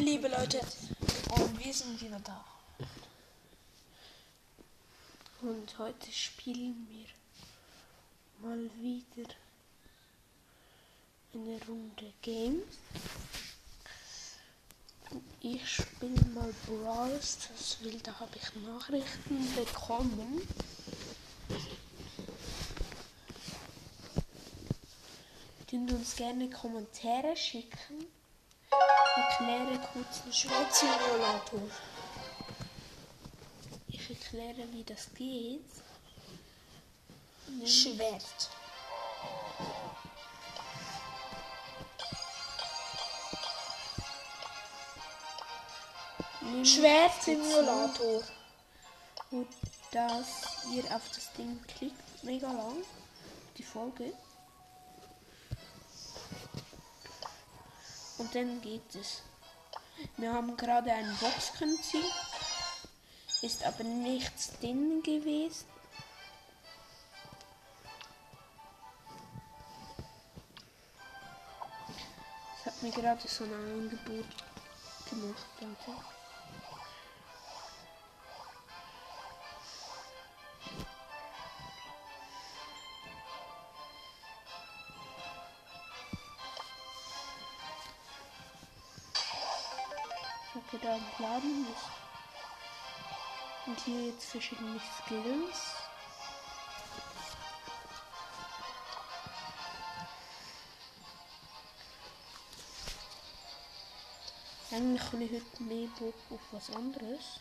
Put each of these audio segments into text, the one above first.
liebe Leute. Und wir sind wieder da. Und heute spielen wir mal wieder eine Runde Games. Ich spiele mal Brawl Stars, weil da habe ich Nachrichten bekommen. Könnt uns gerne Kommentare schicken. Ich erkläre kurz den Schwertsimulator. Ich erkläre, wie das geht. Schwert. Schwertsimulator. wo dass ihr auf das Ding klickt, mega lang, die Folge. Und dann geht es. Wir haben gerade einen Box können ziehen, ist aber nichts drin gewesen. Es hat mir gerade so ein Angebot gemacht, Leute. Hier jetzt verschiedene Skills. Eigentlich habe ich heute mehr Bock auf was anderes.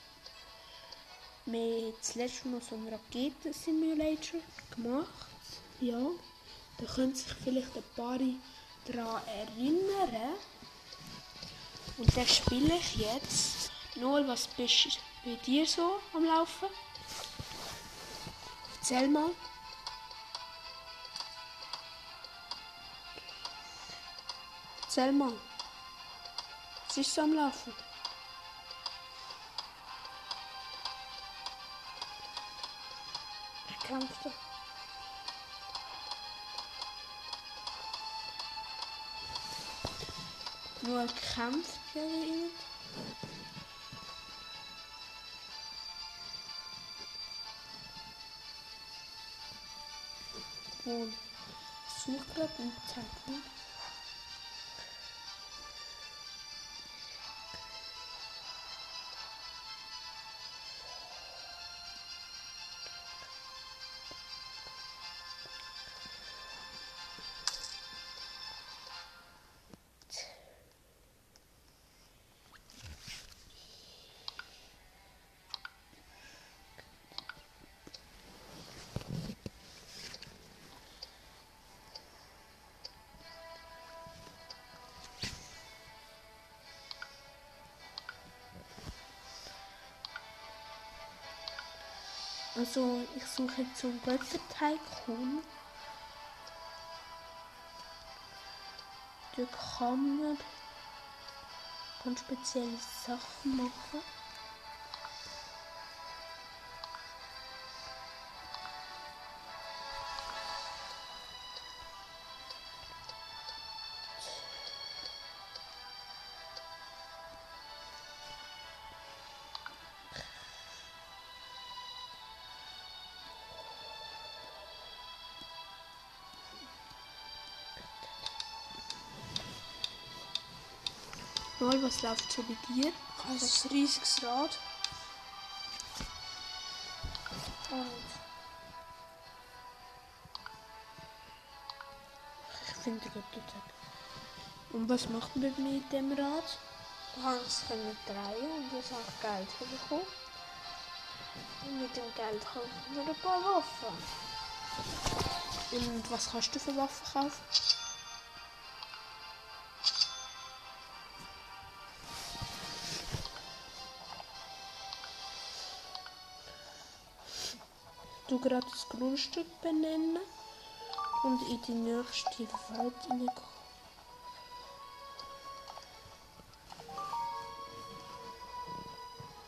Wir haben das letzte Mal so einen Raketen-Simulator gemacht. Ja, da können sich vielleicht ein paar daran erinnern. Und das spiele ich jetzt. Noel, was bist bei dir so am Laufen? Erzähl mal. Erzähl mal. Was ist so am Laufen? Er kämpft da. Noel kämpft gegen ihn. Und sucht gerade einen Zeitpunkt. Also ich suche jetzt so einen Götterteilkuchen. Da kann man ganz spezielle Sachen machen. Mal, was läuft so bei dir? Ein riesiges Rad. Und Ich finde gut dort. Und was macht man mit dem Rad? du kannst können drehen und du hast auch Geld bekommen. Und mit dem Geld kaufen wir ein paar Waffen. Und was kannst du für Waffen kaufen? Du gerade das Grundstück benennen und in die nächste Welt hineingehen.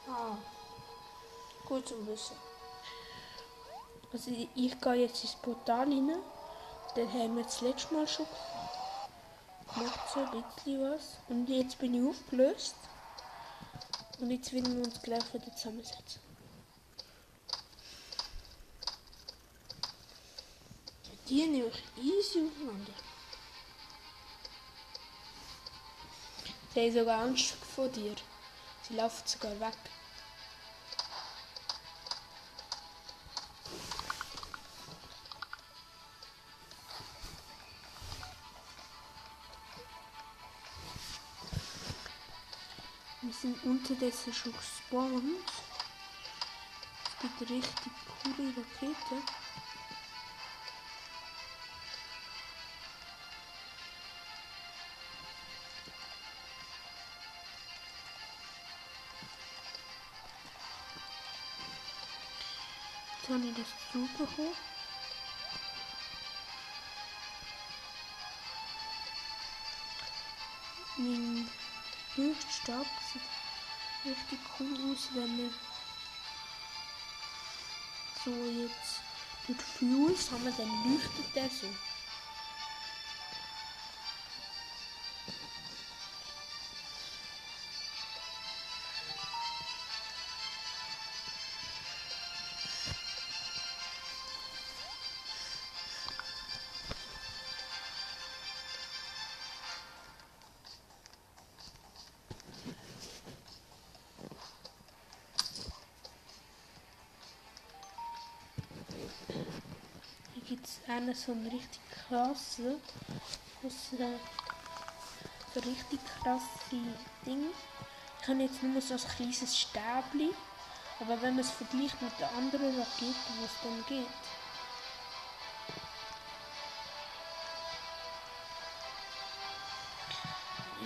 Ah. Gut zu wissen. Also ich, ich gehe jetzt ins Portal rein. Den haben wir das letzte Mal schon gemacht, so ein bisschen was. Und jetzt bin ich aufgelöst. Und jetzt werden wir uns gleich wieder zusammensetzen. Nehme ich easy auseinander. Sie haben sogar Angst vor dir. Sie laufen sogar weg. Wir sind unterdessen schon gespawnt. Es gibt richtig coole Raketen. Habe ich das zubekommen. Mein Leuchtstab sieht richtig cool aus, wenn wir so jetzt mit Fuse haben wir dann leuchtet der so. Einen so einen richtig krassen, so richtig krasse Ding. Ich habe jetzt nur so ein kleines Stäbli, aber wenn man es vergleicht mit den anderen Raketen, wo es dann geht,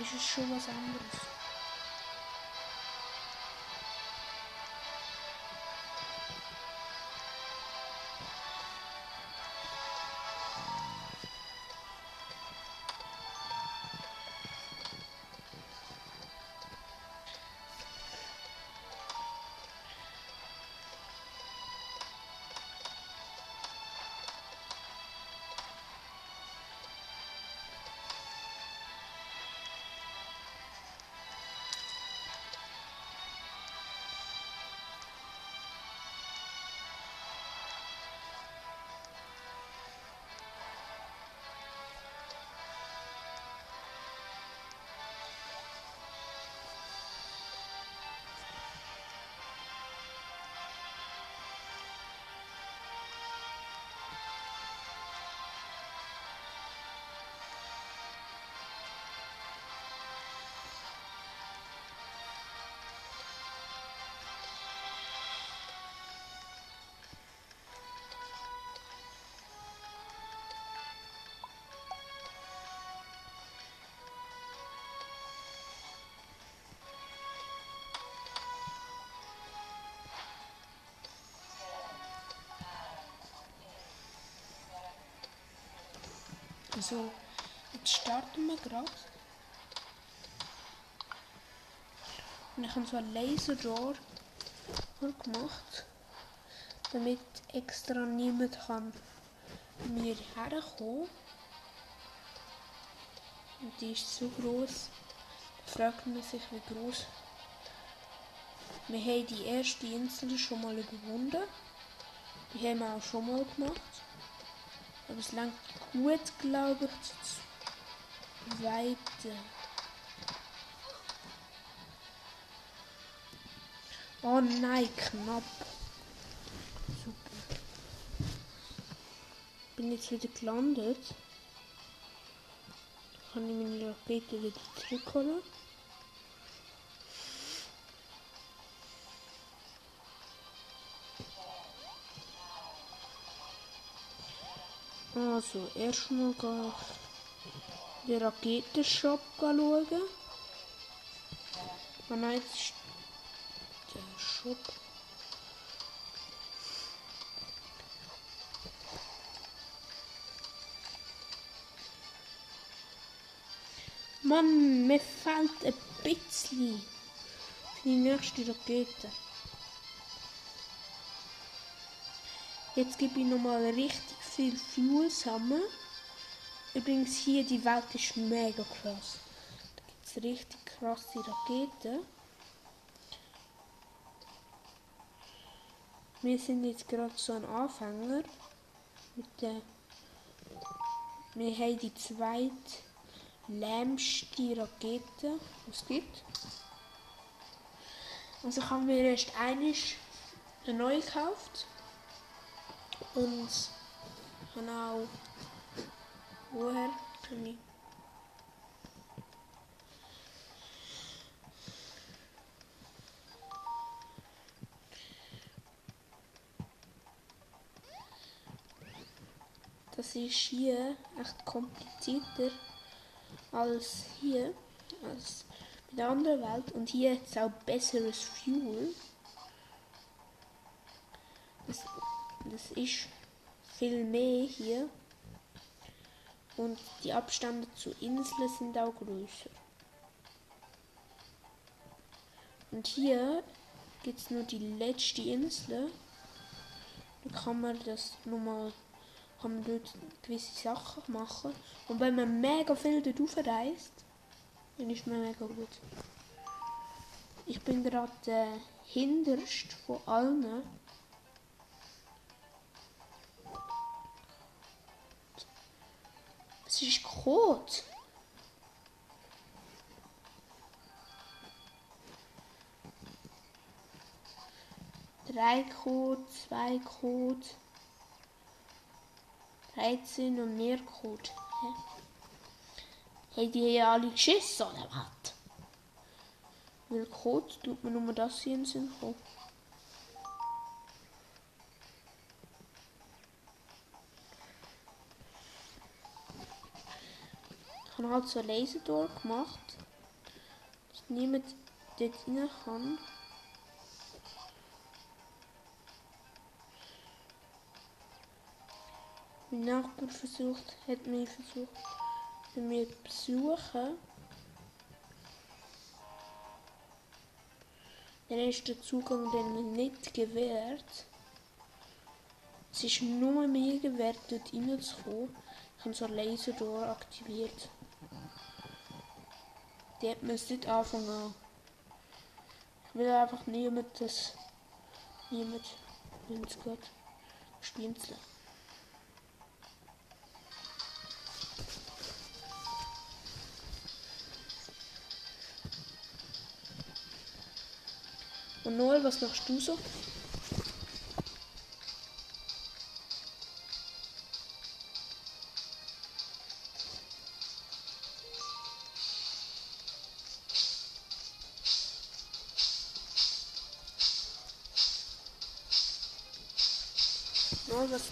ist es schon was anderes. Also, jetzt starten wir gerade. Und ich habe so ein Laserrohr gemacht, damit extra niemand kann mir herkommen. Und die ist so groß. Da fragt man sich, wie groß. Wir haben die erste Insel schon mal überwunden. Die haben wir auch schon mal gemacht. Aber es langt gut, glaube ich, weiter. Oh nein, knapp. Super. Bin jetzt wieder gelandet. Kann ich meine Rakete wieder zurückholen. Also, erstmal den Raketenshop schauen. Nein, jetzt ist der Shop. Mann, mir fehlt ein bisschen für die nächste Rakete. Jetzt gebe ich nochmal richtig viel Fuel zusammen. Übrigens hier, die Welt ist mega krass. Da gibt es richtig krasse Raketen. wir sind jetzt gerade so ein Anfänger mit der wir haben die zweite lämmste Rakete, die es gibt. Also haben wir erst eine neue gekauft und auch woher kann ich Das ist hier echt komplizierter als hier, als bei der anderen Welt. Und hier hat es auch besseres Fuel. Das, das ist viel mehr hier. Und die Abstände zu Inseln sind auch größer. Und hier gibt es nur die letzte Insel. Da kann man das nochmal kann man dort gewisse Sachen machen. Und wenn man mega viel dort aufreist, dann ist man mega gut. Ich bin gerade der hinterst von allen. Code. Drei Code, zwei Code. 13 und mehr Code. Haben die hier alle geschissen oder was? Weil Code tut mir nur das hier in den Sinn. So ein Lasertor gemacht, dass niemand dort rein kann. Mein Nachbar versucht, hat mich versucht, bei mir zu besuchen. Dann ist der Zugang dann nicht gewährt. Es ist nur mir gewährt, dort reinzukommen. Ich habe so ein Laserdoor aktiviert. Die hat mir nicht anfangen an. Ich will einfach niemand das. Niemand, wenn es geht, spielen Und Noel, was machst du so?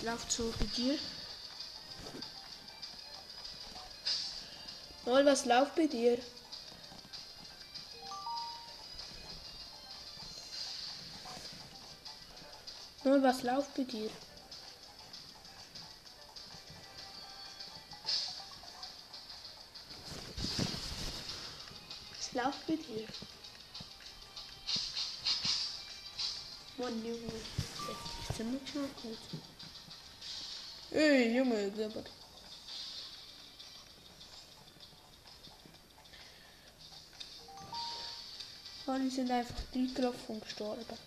So bei dir? Noel, was läuft bei dir? Nur was läuft bei dir? Was läuft bei dir? Mann, Junge. Ist der nicht schon gut? Ey, Junge, Gabber. Alle sind einfach eingelaufen und gestorben.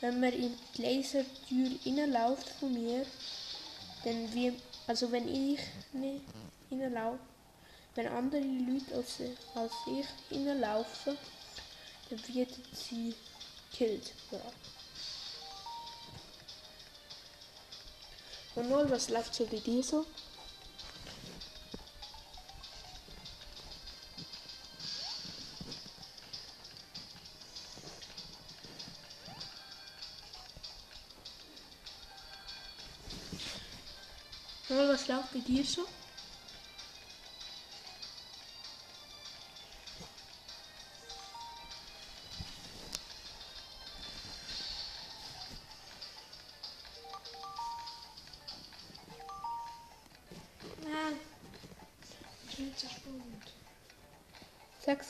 wenn man in die Lasertür reinläuft von mir, dann wie, also wenn ich nicht reinlaufe, wenn andere Leute als, als ich reinlaufen, dann wird sie gekillt. Ja. Und nun, was läuft so bei dir so? Mal, was läuft bei dir so?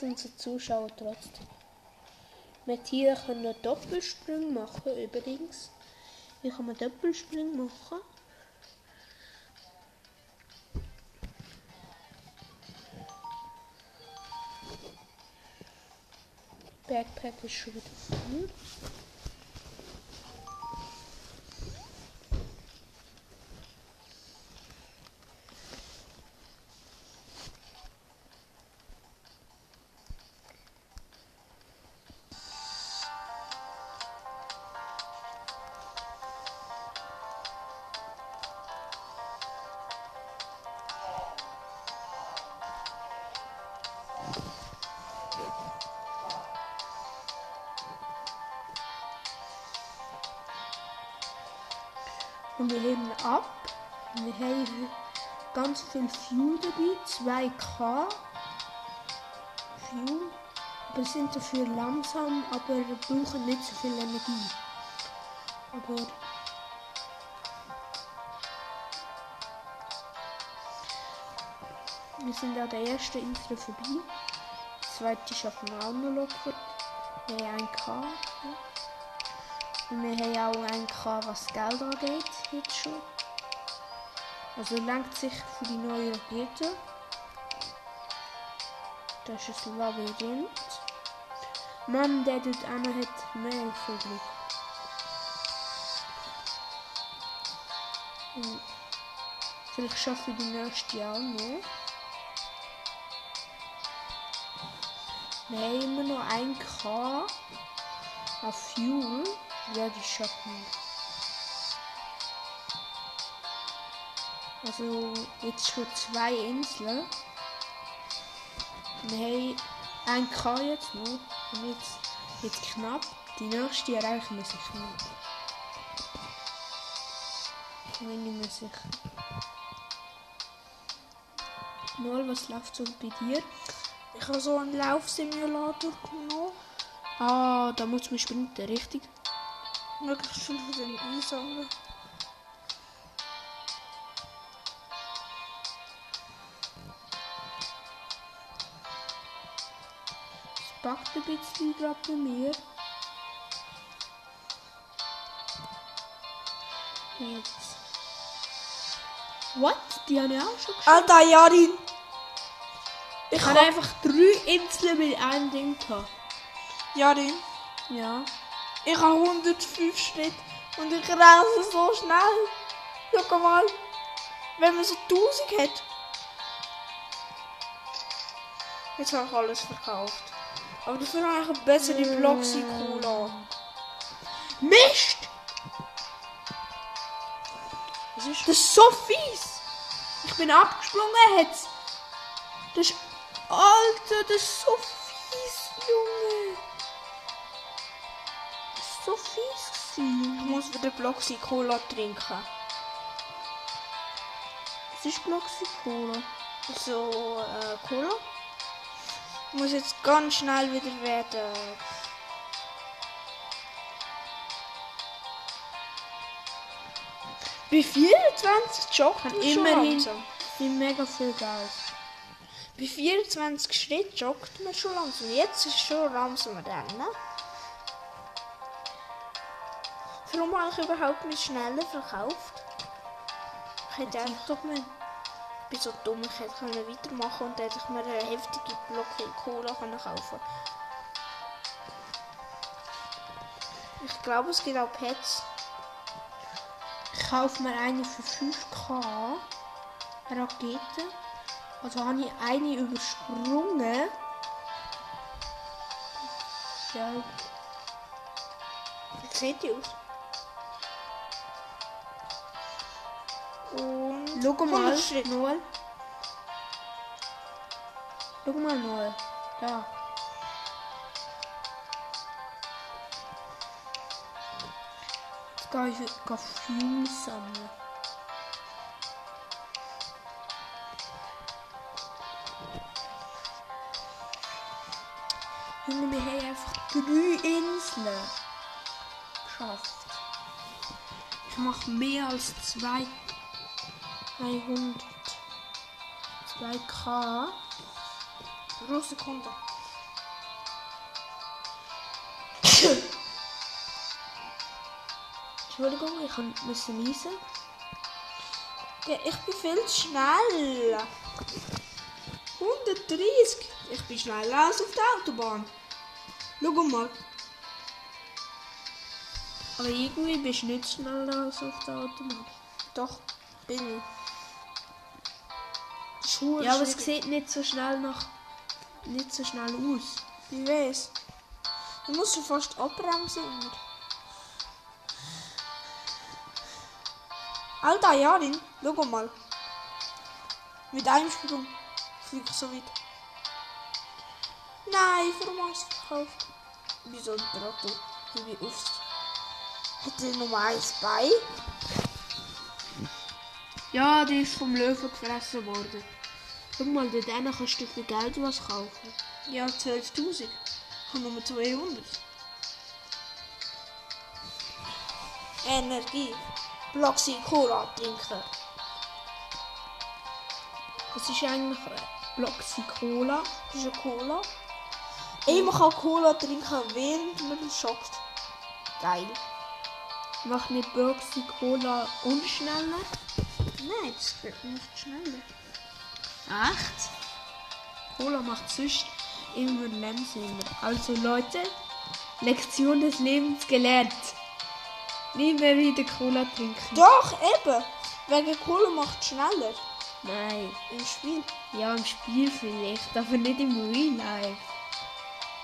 Unsere Zuschauer trotzdem. Mit hier können wir Doppelsprung machen übrigens. Hier kann man Doppelsprung machen. Backpack ist schon wieder voll. Und wir heben ab. Wir haben ganz viel Fuel dabei, 2K Fuel. Wir sind dafür langsam, aber wir brauchen nicht so viel Energie. Aber wir sind an der ersten Insel vorbei. Die zweite schaffen wir auch noch locker. Wir haben 1K. Ja. Und wir haben auch einen gehabt, was Geld angeht, jetzt schon. Also lenkt sich für die neue Rakete. Das ist Labyrinth. Mann, der dort einer hat mehr viel Glück. Vielleicht schaffe ich die nächste auch noch. Wir haben immer noch einen K auf Fuel. Ja, die schaffen. Also jetzt schon zwei Inseln. Wir haben ein K jetzt noch. Und jetzt, jetzt knapp. Die nächste erreichen wir sicher nicht. Ich bin nicht mehr sicher. Noel, was läuft so bei dir? Ich habe so einen Laufsimulator genommen. Ah, da muss man sprinten, richtig? Möglichst viel von den einsammeln. Ein bisschen gerade bei mir. Jetzt. What? Die habe ich auch schon geschafft. Alter, Jarin! Ich habe einfach drei Inseln mit einem Ding gehabt. Jarin, Ja. ich habe 105 Schritte und ich reise so schnell. Schau mal, wenn man so 1000 hat. Jetzt habe ich alles verkauft. Aber ich eine bessere Bloxy-Cola. Mist! Was ist Das ist so fies! Ich bin abgesprungen jetzt. Das ist. Alter, das ist so fies, Junge! Das ist so fies gewesen. Ich muss wieder Bloxy-Cola trinken. Was ist Bloxy Cola? So, äh, Cola. Ich muss jetzt ganz schnell wieder werden. Bei 24 joggt man schon Immerhin langsam. sind mega viel Geld. Bei 24 Schritt joggt man schon langsam. Jetzt ist schon langsam rennen. Warum habe ich überhaupt nicht schneller verkauft? Ich hätte einfach doch mal. Bin so dumm, ich hätte können weitermachen und hätte ich mir eine heftige Blocke Cola können kaufen Ich glaube, es gibt auch Pets. Ich kaufe mir eine für 5k Rakete. Also habe ich eine übersprungen. Ja, Wie sieht die aus? Und schau mal, 100 Schritt. Noel. Schau mal, Noel. Da. Jetzt gehe ich Fuel sammeln. Junge, wir haben einfach drei Inseln geschafft. Ich mache mehr als zwei 100 2K. Pro Sekunde. Entschuldigung, ich kann müssen niesen. Ja, ich bin viel schnell. 130. Ich bin schneller als auf der Autobahn. Schau mal. Aber irgendwie bist du nicht schneller als auf der Autobahn. Doch, bin ich. Verdammt Ja, aber es sieht nicht so schnell nach. nicht so schnell aus. Ich weiß. Du musst schon fast abbremsen. Alter, Jarin, schau mal. Mit einem Sprung fliege ich so weit. Nein, warum hast du es verkauft? Wieso ein Traktor? Ich bin aufs. Hat er nur eins Bein? Ja, die ist vom Löwen gefressen worden. Schau mal, hinten kannst du für Geld was kaufen. Ja, 12.000. Ich habe nur 200. Energie. Bloxy Cola trinken. Das ist eigentlich Bloxy Cola. Das ist eine Cola. Ey, man kann Cola trinken, während man schockt. Geil. Macht nicht Bloxy Cola unschneller? Nein, das geht nicht schneller. Echt? Cola macht sonst immer langsamer. Also Leute, Lektion des Lebens gelernt. Nie mehr wieder Cola trinken. Doch, eben. Wegen Cola macht schneller. Nein. Im Spiel. Ja, im Spiel vielleicht, aber nicht im Real Life.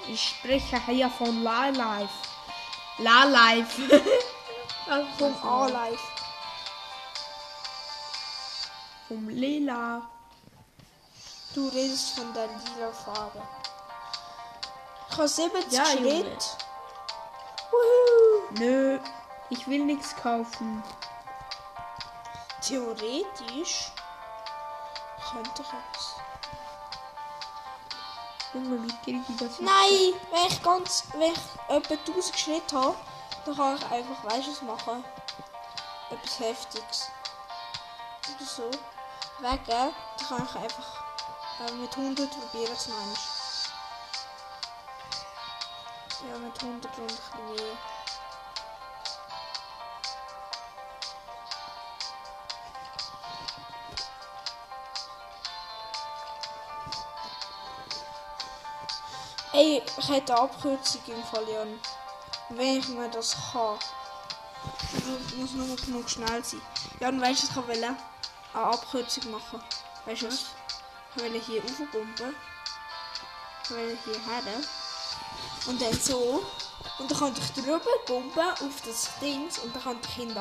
Ich spreche hier von La Life. La Life. Also Vom A-Life. Vom Lila. Du redest von der lila Farbe. Ich habe 70 Ja. Wuhu. Nö, ich will nichts kaufen. Theoretisch könnte ich es. Junge, wie kriege ich das? Nein, wenn ich ganz, wenn ich etwa 1000 Schritte habe, dann kann ich einfach, weißt was machen? Etwas Heftiges. Oder so. Wegen, dann kann ich einfach äh, mit 100 probieren es manchmal. Ja, mit 100 und ein bisschen mehr. Ey, ich hätte eine Abkürzung im Fall, Jan. Wenn ich mir das kann. Ich muss nur genug schnell sein. Jan, weißt du, ich wollte eine Abkürzung machen. Weißt du was? Ich wollte hier raufpumpen. Ich wollte hier her. Und dann so. Und dann konnte ich drüber pumpen auf das Ding und dann konnte ich hinten.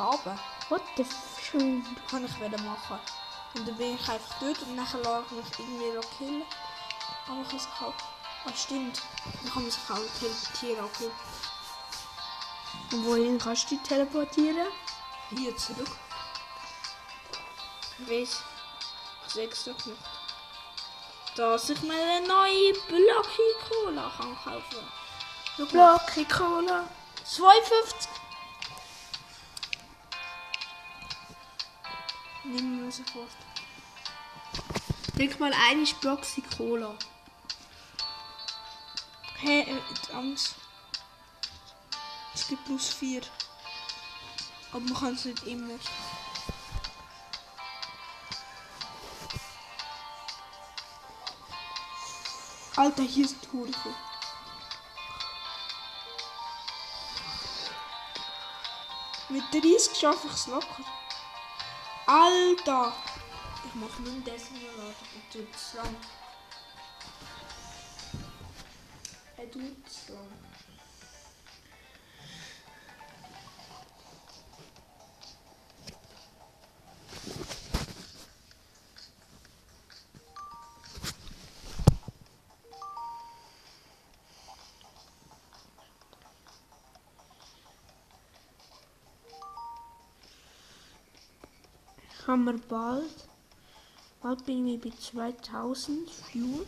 What the schön. kann ich wieder machen. Und dann bin ich einfach dort und nachher lasse ich mich irgendwie killen. Aber ich kann sich auch. Ah, stimmt. Dann kann man sich auch teleportieren. Okay. Und wohin kannst du dich teleportieren? Hier zurück. Ich weiß. Ich sehe es doch nicht. Dass ich mir eine neue Blocky Cola kann kaufen. Blocky Cola. 52. Nimm mir sofort. Denk mal ein ist Bloxy Cola. Hä, äh, Angst. Es gibt plus 4. Aber man kann es nicht immer. Alter, hier ist Tode. Mit 30 schaffe ich es locker. Alter! Ich mache nur den Simulator und tut es lang. Er tut es lang. Haben wir bald. Bald bin ich bei 2000 Views.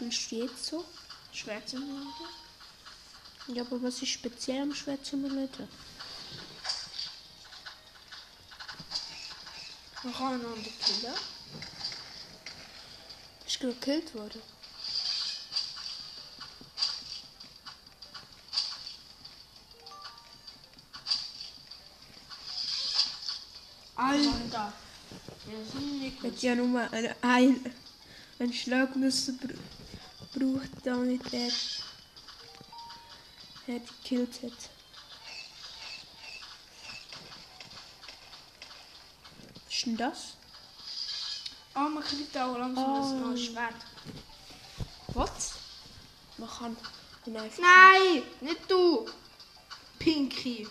Jetzt so? Schwertsimulator? Ja, aber was ist speziell am Schwertsimulator? Kann einander killen. Ist gerade gekillt worden. Alter. Wir sind nicht Hat ja nur einen, ein, einen Schlag müssen br braucht, damit er, er gekillt hat. Was ist denn das? Ah, man kriegt auch langsam Ah. ein neues Schwert. Was? Man kann ihn einfach... Nein, nicht du. Pinky.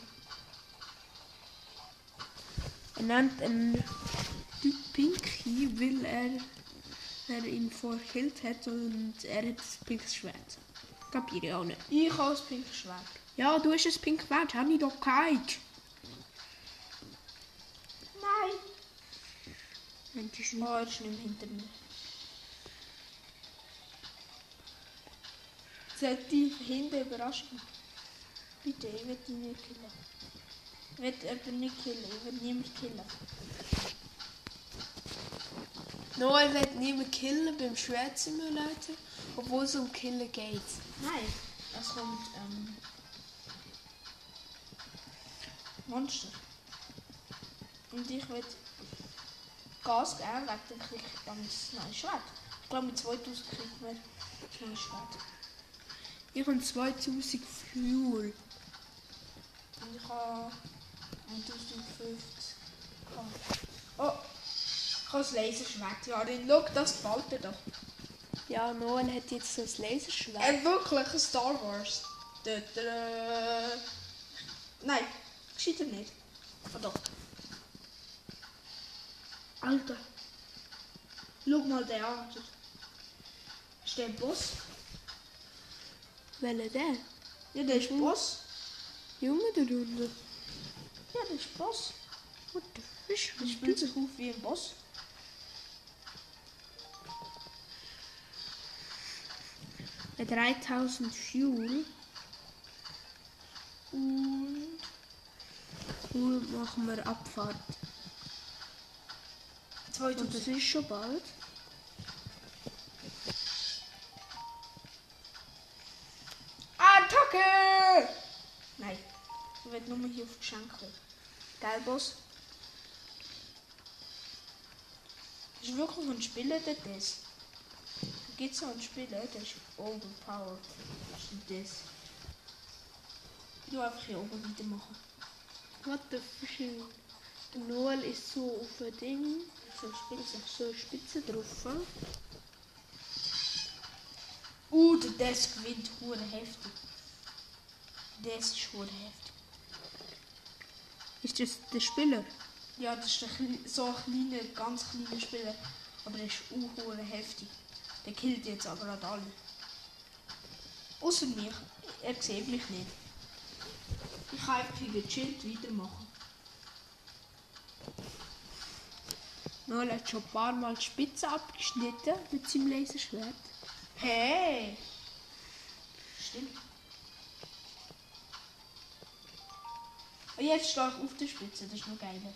Er nennt einen Typ Pinky, weil er, er ihn vorher gekillt hat und er hat ein pinkes Schwert. Kapiere ich auch nicht. Ich habe das pinke Schwert. Ja, du hast ein pinkes Schwert, habe ich doch gehabt. Nein. Mensch, ist Oh, er ist nicht mehr hinter mir. Sollte die hinten überraschen? Bitte, ich will dich nicht killen. Ich will jemanden nicht killen, ich will niemanden killen. Noel wird niemand killen beim Schwert Simulator, obwohl es um Killen geht. Nein, es kommt ähm, Monster. Und ich will Gas geben, wegen dem krieg ich dann das neue Schwert. Ich glaube, mit 2000 kriegt man das neue Schwert. Ich habe 2000 Fuel. Und ich habe 1050. Oh, ich das Laserschwert. Ja, dann schau, das gefällt dir doch. Ja, Noel hat jetzt so ein Laserschwert. Äh, wirklich ein Star Wars. Da, da, da. Nein, gescheiter nicht. Oh doch. Alter. Schau mal den an. Ist der ein Boss? Welcher der? Ja, der ist Boss. Junge da unten. Ja, der ist Boss. What the fish? Der spielt sich auf wie ein Boss. Bei 3000 Fuel. Und. Fuel machen wir Abfahrt. Und 2000. das ist schon bald. Attacke! Nein, ich will nur hier auf Geschenke. Geil, Boss? Das ist wirklich ein Spieler, der das. Es so einen Spieler, der ist overpowered. Das ist das. Ich will einfach hier oben weitermachen. What the fish? Der Noel ist so auf ein Ding. So spitze. So Spitze drauf. Uh, der Des gewinnt hure heftig. Des ist hure heftig. Ist das der Spieler? Ja, das ist ein, kle- so ein kleiner, ganz kleiner Spieler. Aber der ist auch hure heftig. Der killt jetzt aber gerade alle. Außer mich. Er sieht mich nicht. Ich kann einfach gechillt weitermachen. Noel hat schon ein paar Mal die Spitze abgeschnitten mit seinem Laserschwert. Hey! Stimmt. Und jetzt stehe ich auf der Spitze, das ist noch geiler.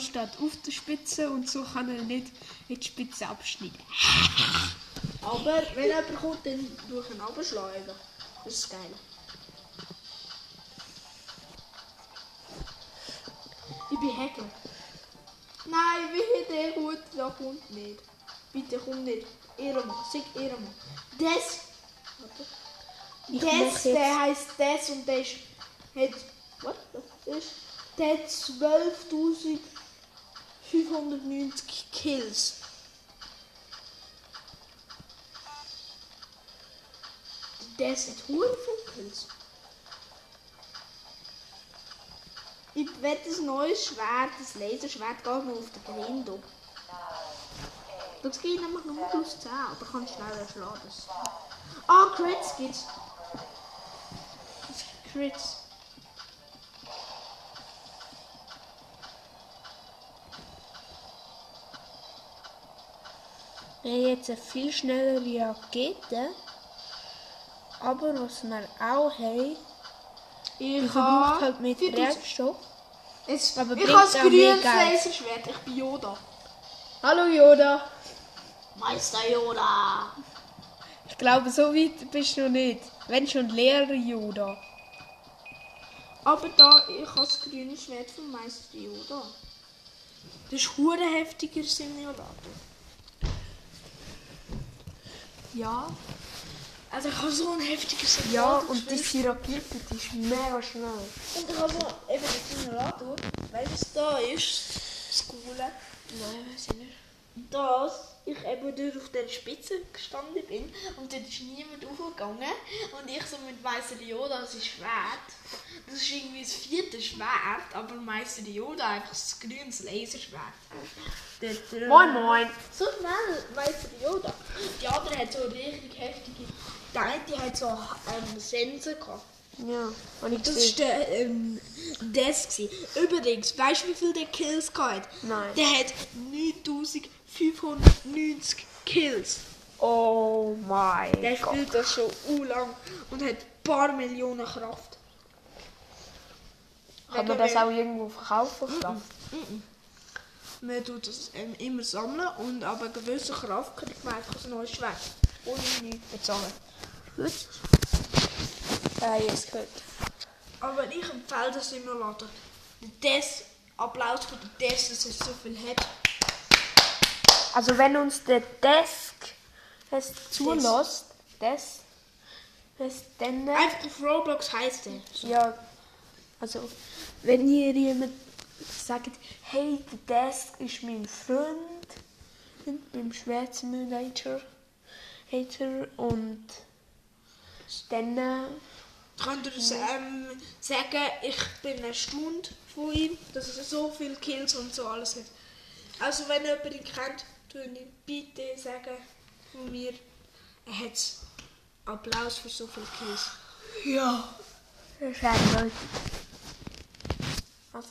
Steht auf der Spitze und so kann er nicht in die Spitze abschneiden. Aber wenn jemand kommt, dann durch ihn abschlagen. Das ist geil. Ich bin Hacker. Nein, wie der gut, da kommt nicht. Bitte komm nicht. Ehrenmann, sag Ehrenmann. Das. Warte. Ich Das, der heißt das und der ist, hat. Was? Das ist. Der hat 12.590 Kills. Der hat hure viele Kills. Ich wette ein neues Schwert, das Laserschwert geht noch auf den Grindo. Das geht nämlich nur plus 10, aber kann schneller schlagen. das. Ah, Crits gibt's. Crits. Jetzt eine viel schnellere Rakete. Aber was wir auch haben, Ich verbraucht habe halt 4000 Treibstoff. Jetzt, Aber ich habe das grüne. Laserschwert. Ich bin Yoda. Hallo Yoda. Meister Yoda. Ich glaube, so weit bist du noch nicht. Wenn schon Lehrer Yoda. Aber da, ich habe das grüne Schwert von Meister Yoda. Das ist hure heftiger Simulator. Ja. Also ich habe so ein heftiges Simulator. Ja, und die. Rakete, die ist mega schnell. Und ich habe so eben den du, was da ist? Das Coole. Nein, weiß ich nicht. dass ich eben dort auf der Spitze gestanden bin und dort ist niemand aufgegangen und ich so mit Meister Yoda das Schwert. Das ist irgendwie das vierte Schwert, aber Meister Yoda einfach das grünes Laserschwert. Dort, äh, Moin moin. So schnell, Meister Yoda. Die andere hat so richtig heftige. Die eine die hat so ähm, Sensen gehabt. Ja, und ich Das gesehen. ist der ähm, das gewesen. Übrigens, weißt du, wie viel der Kills gehabt? Nein. Der hat 9590 Kills. Oh mein Der Gott. spielt das schon lang und hat ein paar Millionen Kraft. Kann man das auch irgendwo verkaufen? Kraft? Man tut das ähm, immer sammeln und aber eine gewisse Kraft kriegt man einfach ein neues Schwert. Ohne nichts bezahlen. Gut. Äh, jetzt gehört. Aber ich empfehle den Simulator. Der Des, Applaus für den Des, dass er so viel hat. Also wenn uns der Desk es zulässt, das, das dann... Einfach auf Roblox heisst der. Ja, also wenn ihr jemand sagt, hey, der Desk ist mein Freund beim Schwertsimulator Hater und dann äh, Könnt ihr uns, ähm, sagen, ich bin erstaunt von ihm, dass er so viele Kills und so alles hat. Also wenn ihr jemanden kennt, tun ihm bitte sagen von mir, er hat Applaus für so viele Kills. ja, das ist Leute. Also,